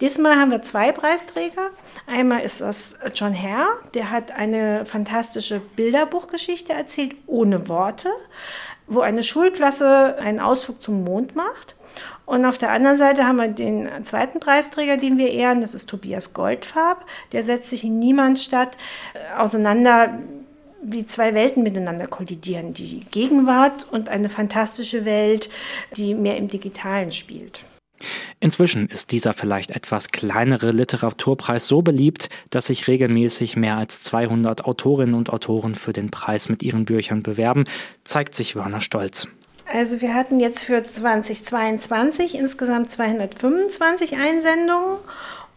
Diesmal haben wir zwei Preisträger. Einmal ist das John Hare, der hat eine fantastische Bilderbuchgeschichte erzählt, ohne Worte, wo eine Schulklasse einen Ausflug zum Mond macht. Und auf der anderen Seite haben wir den zweiten Preisträger, den wir ehren, das ist Tobias Goldfarb. Der setzt sich in Niemandstadt äh, auseinander, wie zwei Welten miteinander kollidieren. Die Gegenwart und eine fantastische Welt, die mehr im Digitalen spielt. Inzwischen ist dieser vielleicht etwas kleinere Literaturpreis so beliebt, dass sich regelmäßig mehr als 200 Autorinnen und Autoren für den Preis mit ihren Büchern bewerben, zeigt sich Werner Stolz. Also wir hatten jetzt für 2022 insgesamt 225 Einsendungen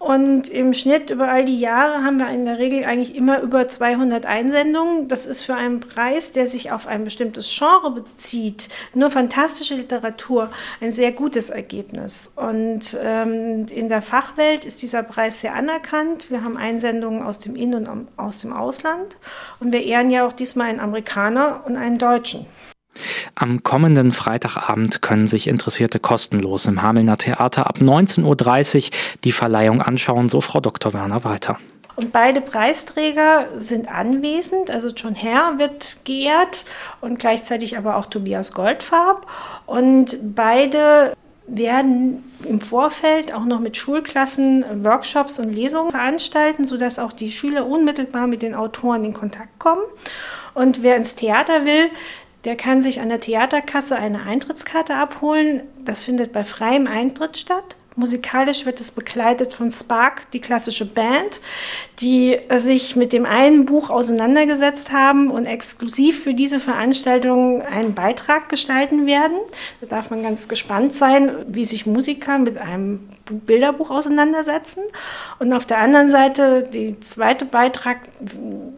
und im Schnitt über all die Jahre haben wir in der Regel eigentlich immer über 200 Einsendungen. Das ist für einen Preis, der sich auf ein bestimmtes Genre bezieht, nur fantastische Literatur, ein sehr gutes Ergebnis. Und ähm, in der Fachwelt ist dieser Preis sehr anerkannt. Wir haben Einsendungen aus dem In- und aus dem Ausland. Und wir ehren ja auch diesmal einen Amerikaner und einen Deutschen. Am kommenden Freitagabend können sich Interessierte kostenlos im Hamelner Theater ab 19.30 Uhr die Verleihung anschauen, so Frau Dr. Werner weiter. Und beide Preisträger sind anwesend. Also John Herr wird geehrt und gleichzeitig aber auch Tobias Goldfarb. Und beide werden im Vorfeld auch noch mit Schulklassen Workshops und Lesungen veranstalten, sodass auch die Schüler unmittelbar mit den Autoren in Kontakt kommen. Und wer ins Theater will, der kann sich an der Theaterkasse eine Eintrittskarte abholen. Das findet bei freiem Eintritt statt. Musikalisch wird es begleitet von Spark, die klassische Band, die sich mit dem einen Buch auseinandergesetzt haben und exklusiv für diese Veranstaltung einen Beitrag gestalten werden. Da darf man ganz gespannt sein, wie sich Musiker mit einem Bilderbuch auseinandersetzen. Und auf der anderen Seite, der zweite Beitrag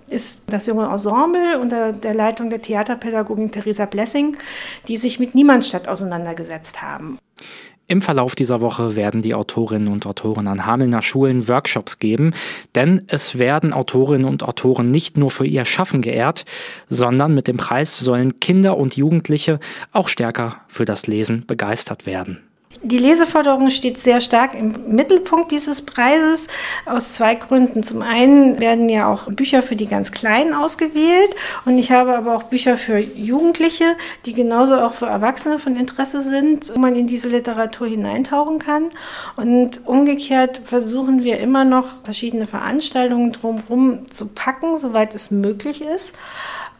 ist das junge Ensemble unter der Leitung der Theaterpädagogin Theresa Blessing, die sich mit Niemandstadt auseinandergesetzt haben. Im Verlauf dieser Woche werden die Autorinnen und Autoren an Hamelner Schulen Workshops geben, denn es werden Autorinnen und Autoren nicht nur für ihr Schaffen geehrt, sondern mit dem Preis sollen Kinder und Jugendliche auch stärker für das Lesen begeistert werden. Die Leseförderung steht sehr stark im Mittelpunkt dieses Preises aus zwei Gründen. Zum einen werden ja auch Bücher für die ganz Kleinen ausgewählt und ich habe aber auch Bücher für Jugendliche, die genauso auch für Erwachsene von Interesse sind, wo man in diese Literatur hineintauchen kann. Und umgekehrt versuchen wir immer noch verschiedene Veranstaltungen drumherum zu packen, soweit es möglich ist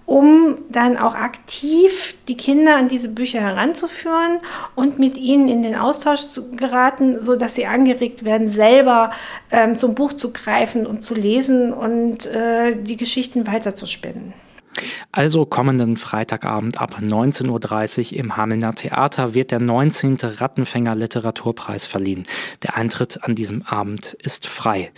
um dann auch aktiv die Kinder an diese Bücher heranzuführen und mit ihnen in den Austausch zu geraten, so dass sie angeregt werden, selber ähm, zum Buch zu greifen und zu lesen und äh, die Geschichten weiterzuspinnen. Also kommenden Freitagabend ab 19.30 Uhr im Hamelner Theater wird der 19. Rattenfänger Literaturpreis verliehen. Der Eintritt an diesem Abend ist frei.